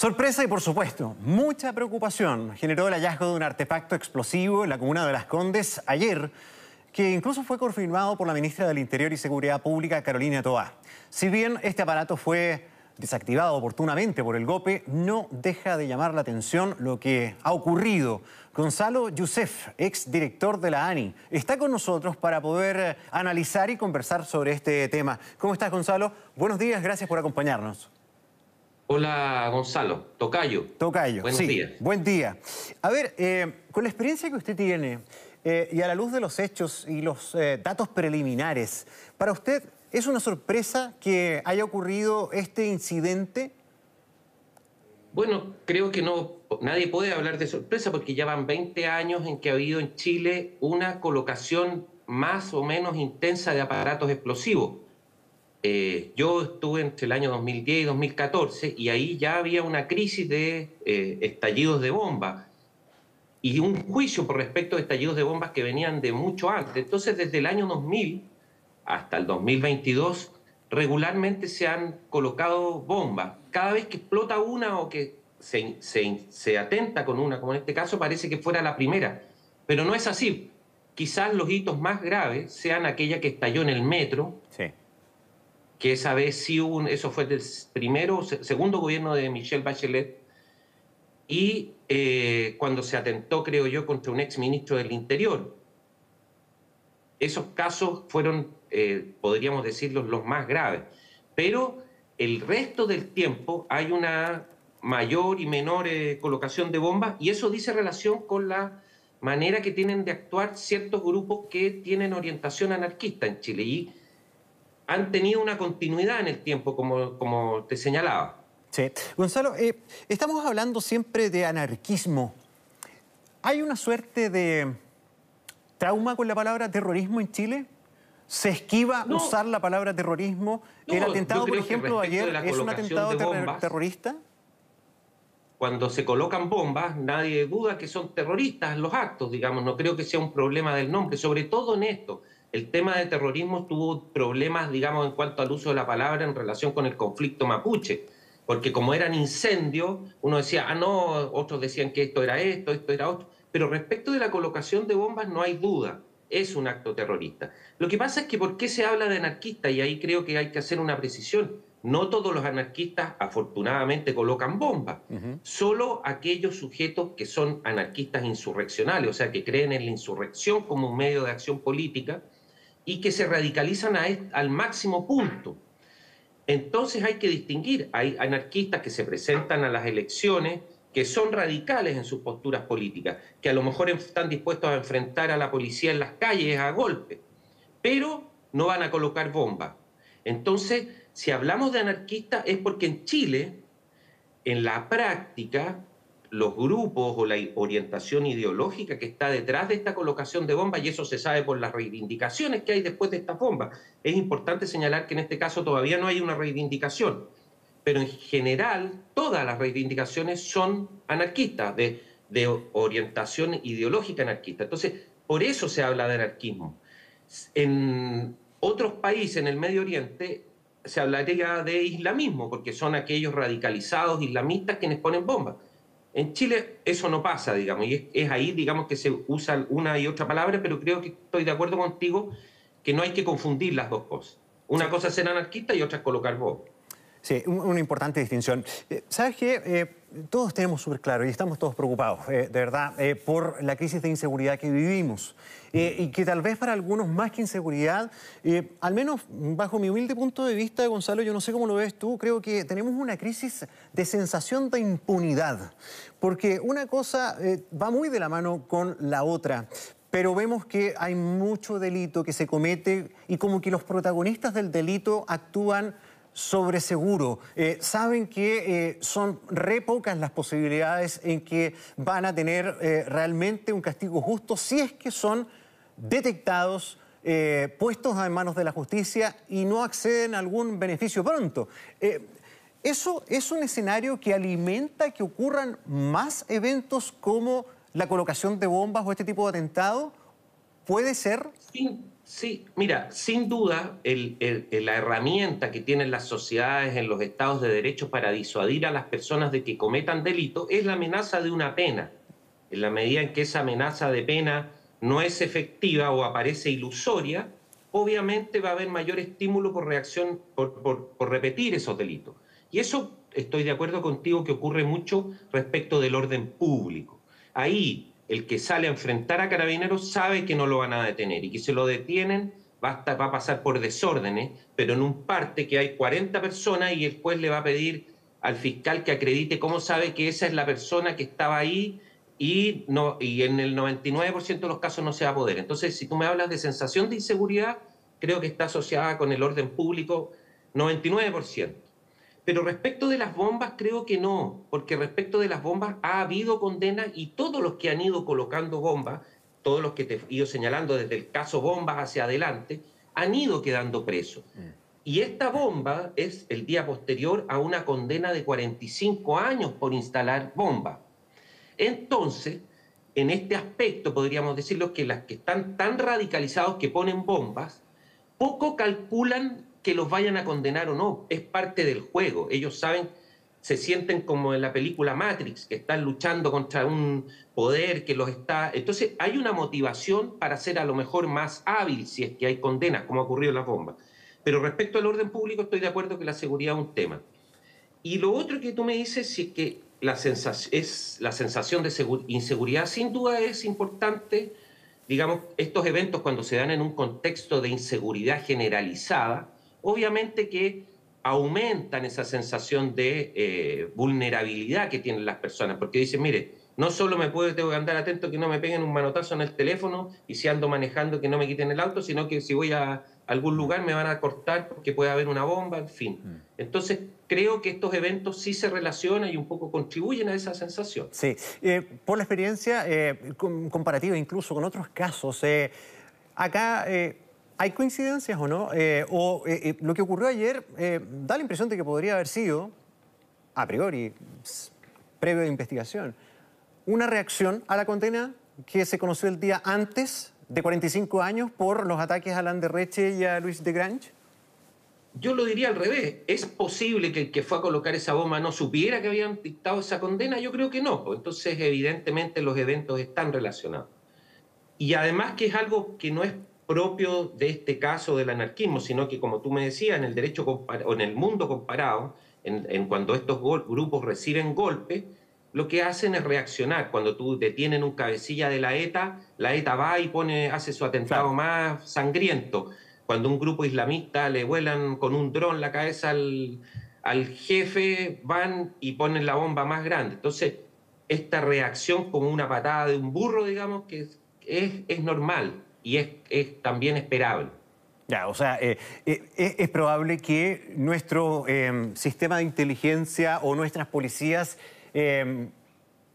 Sorpresa y por supuesto, mucha preocupación generó el hallazgo de un artefacto explosivo en la comuna de Las Condes ayer, que incluso fue confirmado por la ministra del Interior y Seguridad Pública, Carolina Toá. Si bien este aparato fue desactivado oportunamente por el GOPE, no deja de llamar la atención lo que ha ocurrido. Gonzalo Youssef, ex director de la ANI, está con nosotros para poder analizar y conversar sobre este tema. ¿Cómo estás, Gonzalo? Buenos días, gracias por acompañarnos. Hola Gonzalo, Tocayo. Tocayo, Buenos sí. días. Buen día. A ver, eh, con la experiencia que usted tiene eh, y a la luz de los hechos y los eh, datos preliminares, ¿para usted es una sorpresa que haya ocurrido este incidente? Bueno, creo que no, nadie puede hablar de sorpresa porque ya van 20 años en que ha habido en Chile una colocación más o menos intensa de aparatos explosivos. Eh, yo estuve entre el año 2010 y 2014 y ahí ya había una crisis de eh, estallidos de bombas y un juicio por respecto de estallidos de bombas que venían de mucho antes. Entonces, desde el año 2000 hasta el 2022, regularmente se han colocado bombas. Cada vez que explota una o que se, se, se atenta con una, como en este caso, parece que fuera la primera. Pero no es así. Quizás los hitos más graves sean aquella que estalló en el metro, Sí. Que esa vez sí hubo, un- eso fue del primero, se- segundo gobierno de Michelle Bachelet, y eh, cuando se atentó, creo yo, contra un ex ministro del Interior. Esos casos fueron, eh, podríamos decirlo, los más graves. Pero el resto del tiempo hay una mayor y menor eh, colocación de bombas y eso dice relación con la manera que tienen de actuar ciertos grupos que tienen orientación anarquista en Chile y han tenido una continuidad en el tiempo, como, como te señalaba. Sí. Gonzalo, eh, estamos hablando siempre de anarquismo. ¿Hay una suerte de trauma con la palabra terrorismo en Chile? ¿Se esquiva No. usar la palabra terrorismo? No, ¿El atentado, por ejemplo, ayer de es un atentado terrorista? Cuando se colocan bombas, nadie duda que son terroristas los actos, digamos, no creo que sea un problema del nombre, sobre todo en esto. El tema de terrorismo tuvo problemas, digamos, en cuanto al uso de la palabra en relación con el conflicto mapuche, porque como eran incendios, uno decía, ah, no, otros decían que esto era esto, esto era otro, pero respecto de la colocación de bombas no hay duda, es un acto terrorista. Lo que pasa es que ¿por qué se habla de anarquista? Y ahí creo que hay que hacer una precisión. No todos los anarquistas, afortunadamente, colocan bombas solo aquellos sujetos que son anarquistas insurreccionales, o sea, que creen en la insurrección como un medio de acción política y que se radicalizan al máximo punto. Entonces hay que distinguir, hay anarquistas que se presentan a las elecciones, que son radicales en sus posturas políticas, que a lo mejor están dispuestos a enfrentar a la policía en las calles a golpe, pero no van a colocar bombas. Entonces, si hablamos de anarquistas es porque en Chile en la práctica, los grupos o la orientación ideológica que está detrás de esta colocación de bombas, y eso se sabe por las reivindicaciones que hay después de estas bombas. Es importante señalar que en este caso todavía no hay una reivindicación, pero en general todas las reivindicaciones son anarquistas, de, de orientación ideológica anarquista. Entonces, por eso se habla de anarquismo. En otros países en el Medio Oriente se hablaría de islamismo, porque son aquellos radicalizados islamistas quienes ponen bombas. En Chile eso no pasa, digamos, y es, es ahí, digamos, que se usa una y otra palabra, pero creo que estoy de acuerdo contigo que no hay que confundir las dos cosas. Una cosa es ser anarquista y otra es colocar bombas. Sí, un- una importante distinción. Eh, ¿Sabes qué? Eh, todos tenemos súper claro y estamos todos preocupados, eh, de verdad, eh, por la crisis de inseguridad que vivimos. Eh, y que tal vez para algunos más que inseguridad, al menos bajo mi humilde punto de vista, Gonzalo, yo no sé cómo lo ves tú, creo que tenemos una crisis de sensación de impunidad. Porque una cosa va muy de la mano con la otra. Pero vemos que hay mucho delito que se comete y como que los protagonistas del delito actúan sobre seguro. Eh, saben que eh, son re pocas las posibilidades en que van a tener eh, realmente un castigo justo si es que son detectados, puestos en manos de la justicia y no acceden a algún beneficio pronto. ¿Eso es un escenario que alimenta que ocurran más eventos como la colocación de bombas o este tipo de atentado? ¿Puede ser? Sin, Sí, mira, sin duda la herramienta que tienen las sociedades en los estados de derecho para disuadir a las personas de que cometan delito es la amenaza de una pena. En la medida en que esa amenaza de pena no es efectiva o aparece ilusoria, obviamente va a haber mayor estímulo por reacción, por, por repetir esos delitos. Y eso estoy de acuerdo contigo que ocurre mucho respecto del orden público. Ahí el que sale a enfrentar a carabineros sabe que no lo van a detener y que se lo detienen va a, va a pasar por desórdenes, pero en un parte que hay 40 personas y el juez le va a pedir al fiscal que acredite cómo sabe que esa es la persona que estaba ahí y, no, y en el 99% de los casos no se va a poder. Entonces, si tú me hablas de sensación de inseguridad, creo que está asociada con el orden público 99%. Pero respecto de las bombas, creo que no, porque respecto de las bombas ha habido condenas y todos los que han ido colocando bombas, todos los que te he ido señalando desde el caso bombas hacia adelante, han ido quedando presos. Y esta bomba es el día posterior a una condena de 45 años por instalar bombas. Entonces, en este aspecto podríamos decirlo que las que están tan radicalizados que ponen bombas, poco calculan que los vayan a condenar o no, es parte del juego. Ellos saben, se sienten como en la película Matrix, que están luchando contra un poder que los está... Entonces hay una motivación para ser a lo mejor más hábil si es que hay condenas, como ha ocurrido en las bombas. Pero respecto al orden público estoy de acuerdo que la seguridad es un tema. Y lo otro que tú me dices es que la sensación, es la sensación de inseguridad sin duda es importante. Digamos, estos eventos cuando se dan en un contexto de inseguridad generalizada, obviamente que aumentan esa sensación de eh, vulnerabilidad que tienen las personas, porque dicen, mire, no solo me puedo, tengo que andar atento que no me peguen un manotazo en el teléfono y si ando manejando que no me quiten el auto, sino que si voy a algún lugar me van a cortar porque puede haber una bomba, en fin. Mm. Entonces, creo que estos eventos sí se relacionan y un poco contribuyen a esa sensación. Sí, eh, por la experiencia eh, comparativa incluso con otros casos, acá ¿Hay coincidencias o no? Eh, o eh, eh, lo que ocurrió ayer da la impresión de que podría haber sido, a priori, previo de investigación, una reacción a la condena que se conoció el día antes de 45 años por los ataques a Landerreche y a Luis de Grange? Yo lo diría al revés. ¿Es posible que el que fue a colocar esa bomba no supiera que habían dictado esa condena? Yo creo que no. Pues entonces, evidentemente, los eventos están relacionados. Y además que es algo que no es propio de este caso del anarquismo, sino que, como tú me decías, en el derecho o en el mundo comparado, en, cuando estos grupos reciben golpes, lo que hacen es reaccionar. Cuando tú detienen un cabecilla de la ETA, la ETA va y pone, hace su atentado más sangriento. Cuando un grupo islamista le vuelan con un dron la cabeza al, al jefe, van y ponen la bomba más grande. Entonces, esta reacción como una patada de un burro, digamos, que es, es normal y es, también esperable. Ya, o sea, eh, eh, es probable que nuestro em, sistema de inteligencia o nuestras policías em,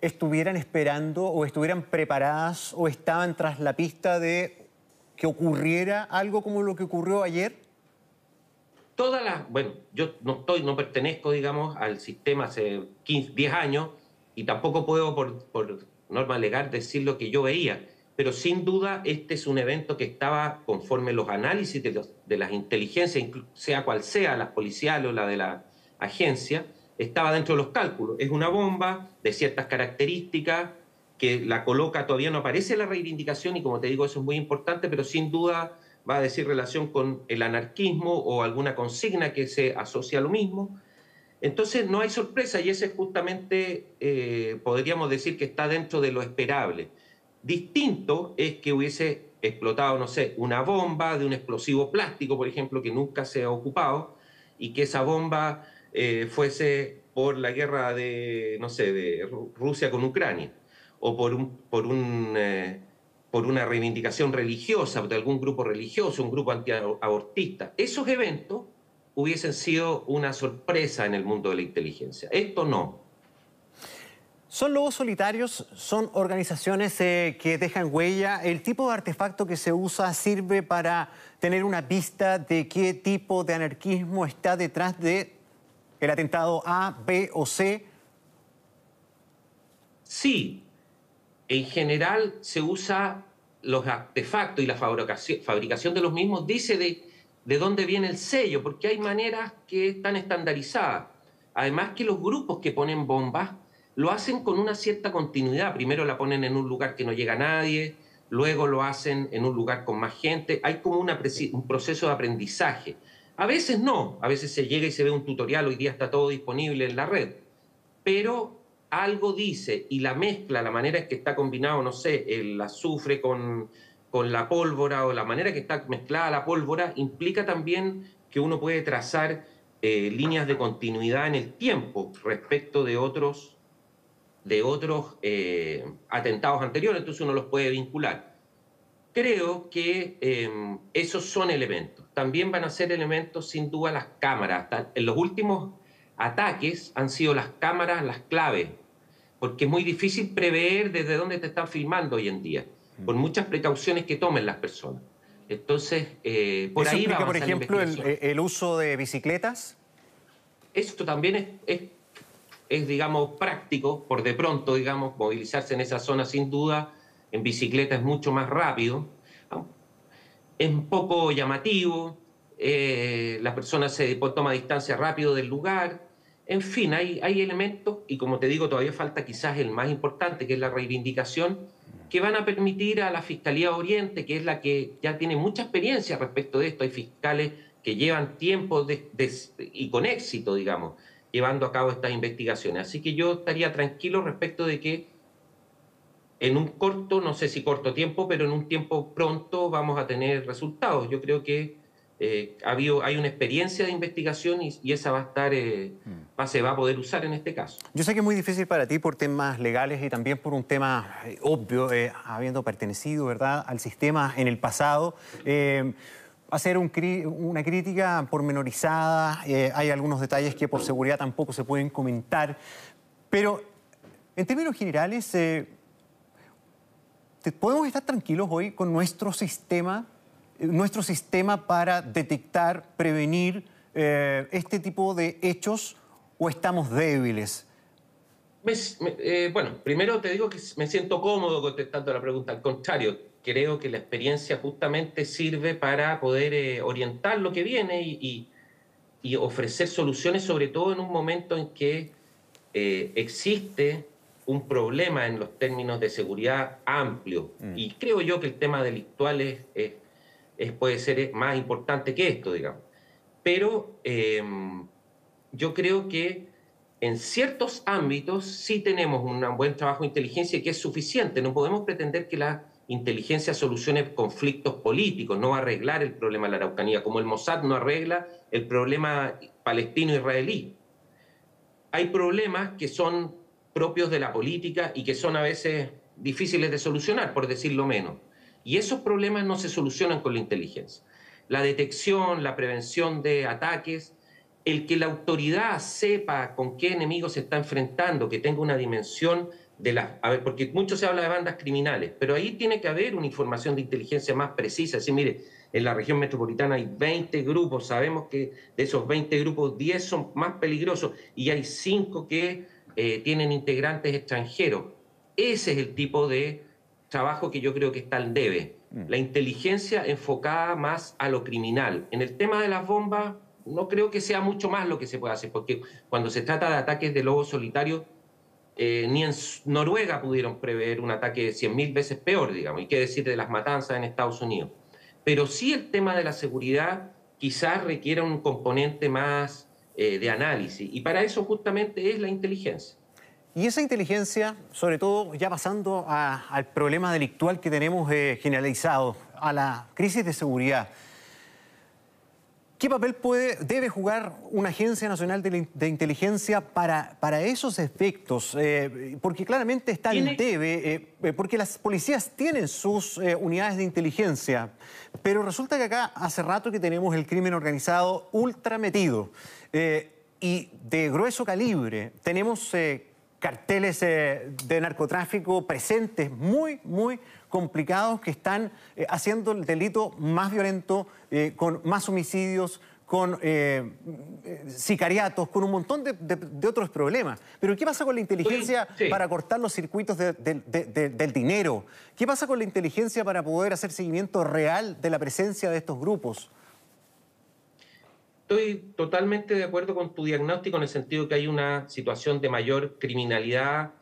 estuvieran esperando o estuvieran preparadas o estaban tras la pista de que ocurriera algo como lo que ocurrió ayer. Todas las, bueno, yo no estoy, no pertenezco, digamos, al sistema hace 15, 10 años y tampoco puedo por, por norma legal decir lo que yo veía pero sin duda este es un evento que estaba conforme los análisis de, las inteligencias, sea cual sea, la policial o la de la agencia, estaba dentro de los cálculos. Es una bomba de ciertas características que la coloca, todavía no aparece la reivindicación y como te digo, eso es muy importante, pero sin duda va a decir relación con el anarquismo o alguna consigna que se asocia a lo mismo. Entonces no hay sorpresa y ese es justamente, eh, podríamos decir que está dentro de lo esperable. Distinto es que hubiese explotado, no sé, una bomba de un explosivo plástico, por ejemplo, que nunca se ha ocupado, y que esa bomba eh, fuese por la guerra de, no sé, de Rusia con Ucrania, o por, un, por, un, eh, por una reivindicación religiosa de algún grupo religioso, un grupo antiabortista. Esos eventos hubiesen sido una sorpresa en el mundo de la inteligencia. Esto no. ¿Son lobos solitarios? ¿Son organizaciones eh, que dejan huella? ¿El tipo de artefacto que se usa sirve para tener una pista de qué tipo de anarquismo está detrás de el atentado A, B o C? Sí. En general se usa los artefactos y la fabricación de los mismos dice de, de dónde viene el sello, porque hay maneras que están estandarizadas. Además que los grupos que ponen bombas lo hacen con una cierta continuidad. Primero la ponen en un lugar que no llega a nadie, luego lo hacen en un lugar con más gente. Hay como un proceso de aprendizaje. A veces no, a veces se llega y se ve un tutorial, hoy día está todo disponible en la red, pero algo dice y la mezcla, la manera en que está combinado, no sé, el azufre con, con la pólvora o la manera que está mezclada la pólvora, implica también que uno puede trazar eh, líneas de continuidad en el tiempo respecto de otros, de otros eh, atentados anteriores, entonces uno los puede vincular. Creo que em, esos son elementos. También van a ser elementos, sin duda, las cámaras. En los últimos ataques han sido las cámaras las claves porque es muy difícil prever desde dónde te están filmando hoy en día, mm. por muchas precauciones que tomen las personas. Entonces, eh, por ahí va por ejemplo, el, uso de bicicletas? Esto también es, es, digamos, práctico, por de pronto, digamos, movilizarse en esa zona sin duda, en bicicleta es mucho más rápido, es un poco llamativo, eh, la persona se toma distancia rápido del lugar, en fin, hay, hay elementos, y como te digo, todavía falta quizás el más importante, que es la reivindicación, que van a permitir a la Fiscalía Oriente, que es la que ya tiene mucha experiencia respecto de esto, hay fiscales que llevan tiempo y con éxito, digamos, llevando a cabo estas investigaciones. Así que yo estaría tranquilo respecto de que en un corto, no sé si corto tiempo, pero en un tiempo pronto vamos a tener resultados. Yo creo que eh, hay una experiencia de investigación y, esa va a estar, eh, mm. se va a poder usar en este caso. Yo sé que es muy difícil para ti por temas legales y también por un tema eh, obvio, habiendo pertenecido ¿verdad? al sistema en el pasado hacer una crítica pormenorizada, hay algunos detalles que por seguridad tampoco se pueden comentar, pero en términos generales, ¿podemos estar tranquilos hoy con nuestro sistema nuestro sistema para detectar, prevenir eh, este tipo de hechos o estamos débiles? Eh, bueno, primero te digo que me siento cómodo contestando la pregunta. Al contrario, creo que la experiencia justamente sirve para poder eh, orientar lo que viene y, ofrecer soluciones, sobre todo en un momento en que existe un problema en los términos de seguridad amplio. Mm. Y creo yo que el tema delictual es puede ser más importante que esto, digamos. Pero em, yo creo que en ciertos ámbitos sí tenemos un buen trabajo de inteligencia que es suficiente. No podemos pretender que la inteligencia solucione conflictos políticos, no va a arreglar el problema de la Araucanía, como el Mossad no arregla el problema palestino-israelí. Hay problemas que son propios de la política y que son a veces difíciles de solucionar, por decirlo menos. Y esos problemas no se solucionan con la inteligencia. La detección, la prevención de ataques, el que la autoridad sepa con qué enemigo se está enfrentando, que tenga una dimensión de las... A ver, porque mucho se habla de bandas criminales, pero ahí tiene que haber una información de inteligencia más precisa. Así, mire, en la región metropolitana hay 20 grupos, sabemos que de esos 20 grupos 10 son más peligrosos y hay 5 que eh, tienen integrantes extranjeros. Ese es el tipo de trabajo que yo creo que está al debe. Mm. La inteligencia enfocada más a lo criminal. En el tema de las bombas, no creo que sea mucho más lo que se puede hacer, porque cuando se trata de ataques de lobos solitarios, eh, ni en Noruega pudieron prever un ataque de 100.000 veces peor, digamos, y qué decir de las matanzas en Estados Unidos. Pero sí el tema de la seguridad quizás requiere un componente más eh, de análisis, y para eso justamente es la inteligencia. Y esa inteligencia, sobre todo ya pasando al problema delictual que tenemos eh, generalizado, a la crisis de seguridad, ¿qué papel puede, debe jugar una agencia nacional de, inteligencia para, para, esos efectos? Eh, porque claramente está en debe, eh, porque las policías tienen sus unidades de inteligencia, pero resulta que acá hace rato que tenemos el crimen organizado ultra metido y de grueso calibre. Tenemos carteles eh, de narcotráfico presentes, muy, muy complicados, que están eh, haciendo el delito más violento, eh, con más homicidios, con sicariatos, con un montón de, otros problemas. Pero ¿qué pasa con la inteligencia para cortar los circuitos del dinero? ¿Qué pasa con la inteligencia para poder hacer seguimiento real de la presencia de estos grupos? Estoy totalmente de acuerdo con tu diagnóstico en el sentido que hay una situación de mayor criminalidad,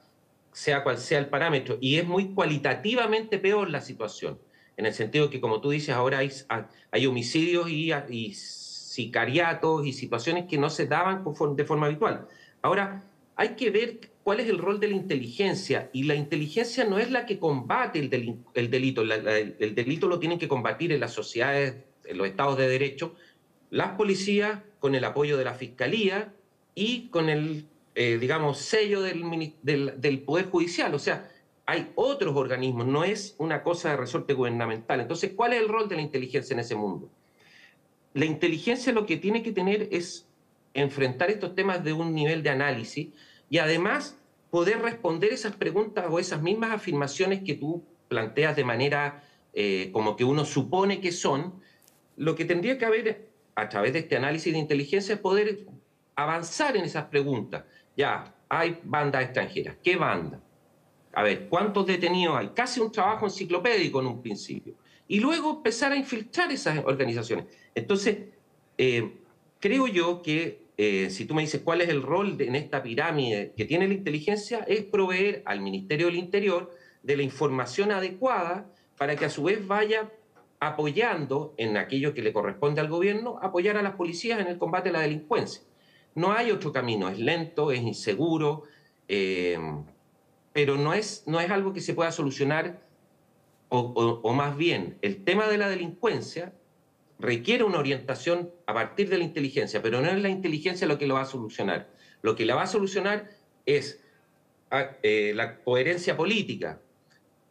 sea cual sea el parámetro, y es muy cualitativamente peor la situación, en el sentido que, como tú dices, ahora hay, hay homicidios y, y sicariatos y situaciones que no se daban de forma habitual. Ahora, hay que ver cuál es el rol de la inteligencia, y la inteligencia no es la que combate el, delito, el delito lo tienen que combatir en las sociedades, en los estados de derecho, las policías con el apoyo de la Fiscalía y con el, eh, digamos, sello del, del, Poder Judicial. O sea, hay otros organismos, no es una cosa de resorte gubernamental. Entonces, ¿cuál es el rol de la inteligencia en ese mundo? La inteligencia lo que tiene que tener es enfrentar estos temas de un nivel de análisis y además poder responder esas preguntas o esas mismas afirmaciones que tú planteas de manera eh, como que uno supone que son, lo que tendría que haber a través de este análisis de inteligencia, poder avanzar en esas preguntas. Ya, hay bandas extranjeras. ¿Qué banda? A ver, ¿cuántos detenidos hay? Casi un trabajo enciclopédico en un principio. Y luego empezar a infiltrar esas organizaciones. Entonces, eh, creo yo que eh, si tú me dices cuál es el rol en esta pirámide que tiene la inteligencia, es proveer al Ministerio del Interior de la información adecuada para que a su vez vaya apoyando en aquello que le corresponde al gobierno, apoyar a las policías en el combate a la delincuencia. No hay otro camino, es lento, es inseguro, eh, pero no es, no es algo que se pueda solucionar, o, más bien, el tema de la delincuencia requiere una orientación a partir de la inteligencia, pero no es la inteligencia lo que lo va a solucionar. Lo que la va a solucionar es ah, eh, la coherencia política,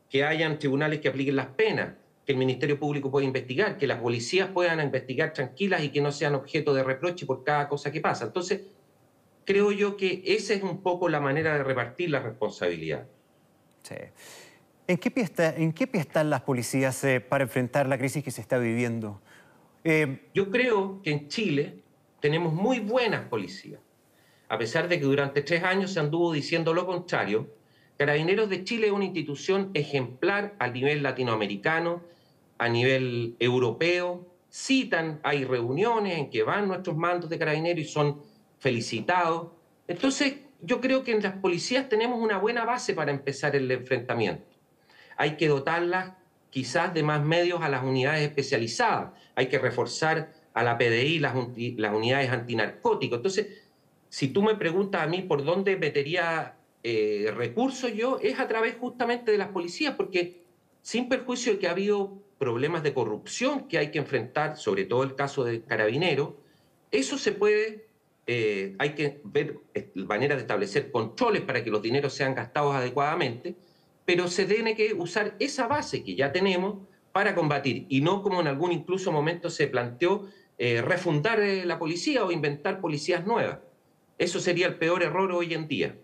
que hayan tribunales que apliquen las penas, que el Ministerio Público pueda investigar, que las policías puedan investigar tranquilas y que no sean objeto de reproche por cada cosa que pasa. Entonces, creo yo que esa es un poco la manera de repartir la responsabilidad. Sí. ¿En qué pie, en qué están las policías eh, para enfrentar la crisis que se está viviendo? Eh, yo creo que en Chile tenemos muy buenas policías. A pesar de que durante tres años se anduvo diciendo lo contrario, Carabineros de Chile es una institución ejemplar a nivel latinoamericano, a nivel europeo, citan, hay reuniones en que van nuestros mandos de carabineros y son felicitados. Entonces, yo creo que en las policías tenemos una buena base para empezar el enfrentamiento. Hay que dotarlas quizás de más medios a las unidades especializadas, hay que reforzar a la PDI las, las unidades antinarcóticos. Entonces, si tú me preguntas a mí por dónde metería eh, recursos yo, es a través justamente de las policías, porque sin perjuicio de que ha habido problemas de corrupción que hay que enfrentar, sobre todo el caso del carabinero, eso se puede, eh, hay que ver eh, maneras de establecer controles para que los dineros sean gastados adecuadamente, pero se tiene que usar esa base que ya tenemos para combatir y no como en algún incluso momento se planteó eh, refundar la policía o inventar policías nuevas. Eso sería el peor error hoy en día.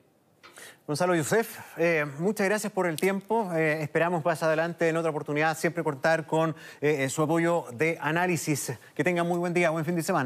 Gonzalo Yusef, eh, muchas gracias por el tiempo. Eh, esperamos más adelante en otra oportunidad siempre contar con eh, su apoyo de análisis. Que tengan muy buen día, buen fin de semana.